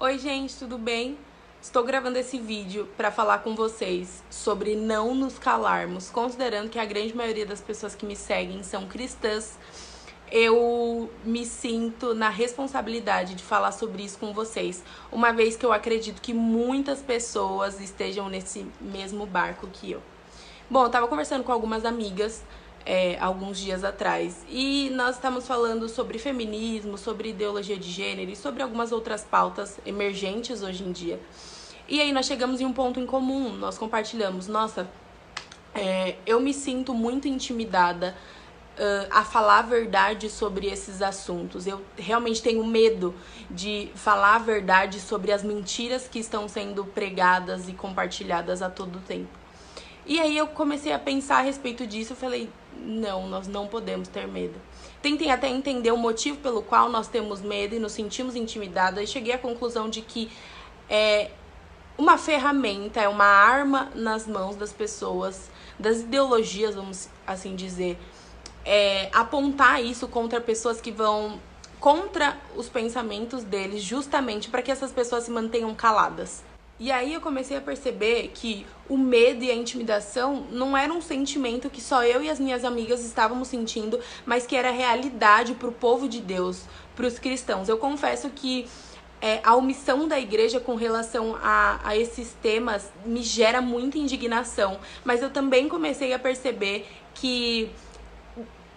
Oi, gente, tudo bem? Estou gravando esse vídeo para falar com vocês sobre não nos calarmos, considerando que a grande maioria das pessoas que me seguem são cristãs. Eu me sinto na responsabilidade de falar sobre isso com vocês, uma vez que eu acredito que muitas pessoas estejam nesse mesmo barco que eu. Bom, eu tava conversando com algumas amigas é, alguns dias atrás. E nós estamos falando sobre feminismo, sobre ideologia de gênero e sobre algumas outras pautas emergentes hoje em dia. E aí nós chegamos em um ponto em comum, nós compartilhamos, nossa, é, eu me sinto muito intimidada uh, a falar a verdade sobre esses assuntos. Eu realmente tenho medo de falar a verdade sobre as mentiras que estão sendo pregadas e compartilhadas a todo tempo. E aí eu comecei a pensar a respeito disso, eu falei, não, nós não podemos ter medo. Tentei até entender o motivo pelo qual nós temos medo e nos sentimos intimidadas e cheguei à conclusão de que é uma ferramenta, é uma arma nas mãos das pessoas, das ideologias, vamos assim dizer, é apontar isso contra pessoas que vão contra os pensamentos deles, justamente para que essas pessoas se mantenham caladas. E aí eu comecei a perceber que o medo e a intimidação não era um sentimento que só eu e as minhas amigas estávamos sentindo, mas que era realidade para o povo de Deus, para os cristãos. Eu confesso que é, a omissão da igreja com relação a, a esses temas me gera muita indignação, mas eu também comecei a perceber que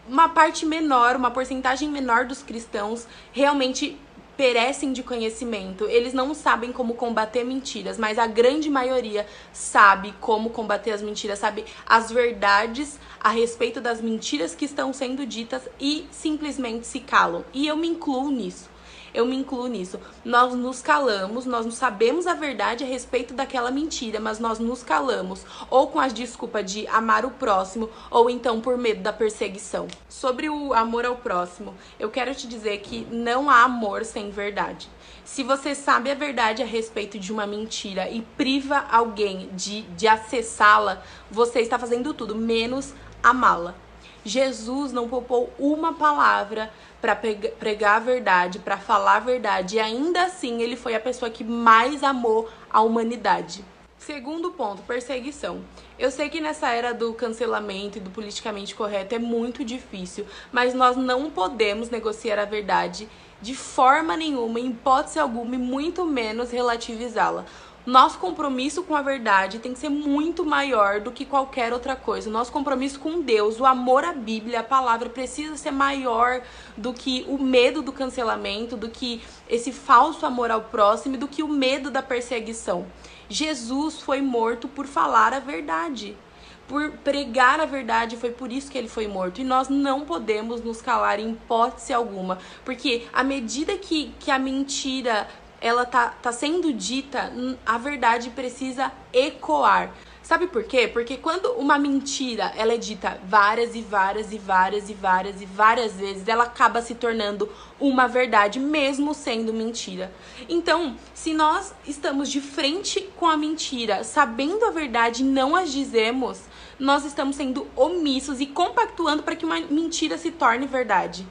uma parte menor, uma porcentagem menor dos cristãos realmente perecem de conhecimento. Eles não sabem como combater mentiras, mas a grande maioria sabe como combater as mentiras, sabe as verdades a respeito das mentiras que estão sendo ditas e simplesmente se calam. E eu me incluo nisso eu me incluo nisso. Nós nos calamos, nós não sabemos a verdade a respeito daquela mentira, mas nós nos calamos, ou com a desculpa de amar o próximo, ou então por medo da perseguição. Sobre o amor ao próximo, eu quero te dizer que não há amor sem verdade. Se você sabe a verdade a respeito de uma mentira e priva alguém de, de acessá-la, você está fazendo tudo, menos amá-la. Jesus não poupou uma palavra para pregar a verdade, para falar a verdade, e ainda assim ele foi a pessoa que mais amou a humanidade. Segundo ponto, perseguição. Eu sei que nessa era do cancelamento e do politicamente correto é muito difícil, mas nós não podemos negociar a verdade de forma nenhuma, em hipótese alguma, e muito menos relativizá-la. Nosso compromisso com a verdade tem que ser muito maior do que qualquer outra coisa. Nosso compromisso com Deus, o amor à Bíblia, a palavra, precisa ser maior do que o medo do cancelamento, do que esse falso amor ao próximo, do que o medo da perseguição. Jesus foi morto por falar a verdade por pregar a verdade, foi por isso que ele foi morto. E nós não podemos nos calar em hipótese alguma, porque à medida que, que a mentira ela tá, tá sendo dita, a verdade precisa ecoar. Sabe por quê? Porque quando uma mentira ela é dita várias e várias e várias e várias e várias vezes, ela acaba se tornando uma verdade, mesmo sendo mentira. Então, se nós estamos de frente com a mentira, sabendo a verdade e não as dizemos, nós estamos sendo omissos e compactuando para que uma mentira se torne verdade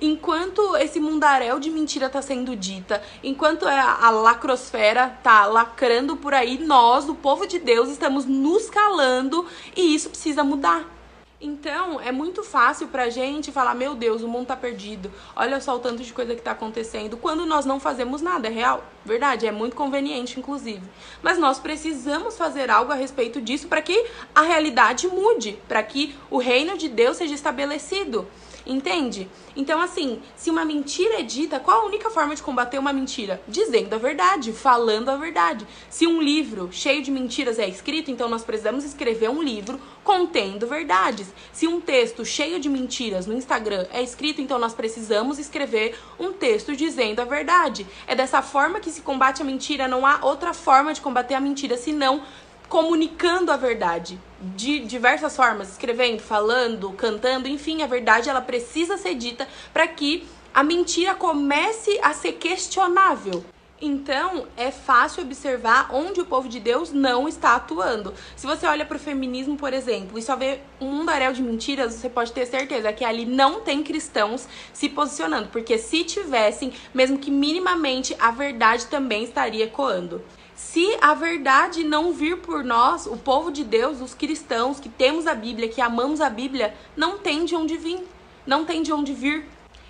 enquanto esse mundaréu de mentira tá sendo dita, enquanto é a, a lacrosfera tá lacrando por aí, nós, o povo de Deus, estamos nos calando e isso precisa mudar. Então, é muito fácil pra gente falar: meu Deus, o mundo tá perdido, olha só o tanto de coisa que tá acontecendo, quando nós não fazemos nada, é real. Verdade, é muito conveniente, inclusive. Mas nós precisamos fazer algo a respeito disso para que a realidade mude, para que o reino de Deus seja estabelecido. Entende? Então, assim, se uma mentira é dita, qual a única forma de combater uma mentira? Dizendo a verdade, falando a verdade. Se um livro cheio de mentiras é escrito, então nós precisamos escrever um livro contendo verdades. Se um texto cheio de mentiras no Instagram é escrito, então nós precisamos escrever um texto dizendo a verdade. É dessa forma que se combate a mentira, não há outra forma de combater a mentira senão comunicando a verdade de diversas formas, escrevendo, falando, cantando, enfim, a verdade ela precisa ser dita para que a mentira comece a ser questionável. Então, é fácil observar onde o povo de Deus não está atuando. Se você olha para o feminismo, por exemplo, e só vê um mundaréu de mentiras, você pode ter certeza que ali não tem cristãos se posicionando, porque se tivessem, mesmo que minimamente, a verdade também estaria ecoando. Se a verdade não vir por nós, o povo de Deus, os cristãos que temos a Bíblia, que amamos a Bíblia, não tem de onde vir, não tem de onde vir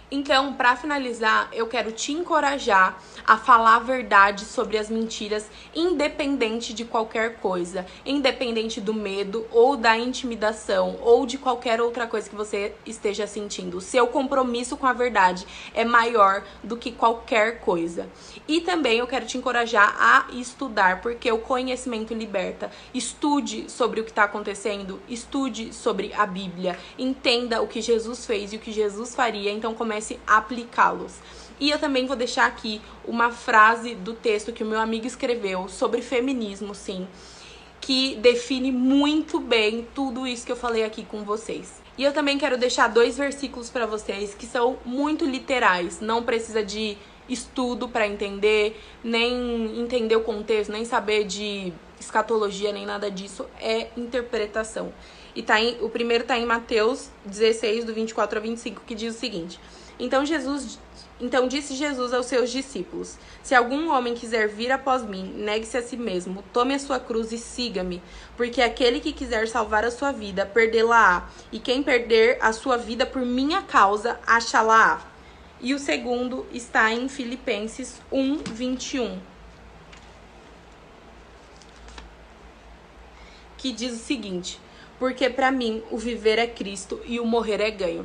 então, para finalizar, eu quero te encorajar a falar a verdade sobre as mentiras, independente de qualquer coisa, independente do medo ou da intimidação ou de qualquer outra coisa que você esteja sentindo. O seu compromisso com a verdade é maior do que qualquer coisa. E também eu quero te encorajar a estudar, porque o conhecimento liberta. Estude sobre o que está acontecendo, estude sobre a Bíblia, entenda o que Jesus fez e o que Jesus faria. Então, comece comece a aplicá-los. E eu também vou deixar aqui uma frase do texto que o meu amigo escreveu sobre feminismo, sim, que define muito bem tudo isso que eu falei aqui com vocês. E eu também quero deixar dois versículos para vocês que são muito literais, não precisa de estudo para entender, nem entender o contexto, nem saber de escatologia, nem nada disso, é interpretação. E tá em, o primeiro está em Mateus 16, do 24 a 25, que diz o seguinte: então Jesus então disse Jesus aos seus discípulos: Se algum homem quiser vir após mim, negue-se a si mesmo, tome a sua cruz e siga-me, porque aquele que quiser salvar a sua vida, perdê-la-á, e quem perder a sua vida por minha causa, achá-la-á. E o segundo está em Filipenses 1, 21. Que diz o seguinte: Porque para mim o viver é Cristo e o morrer é ganho.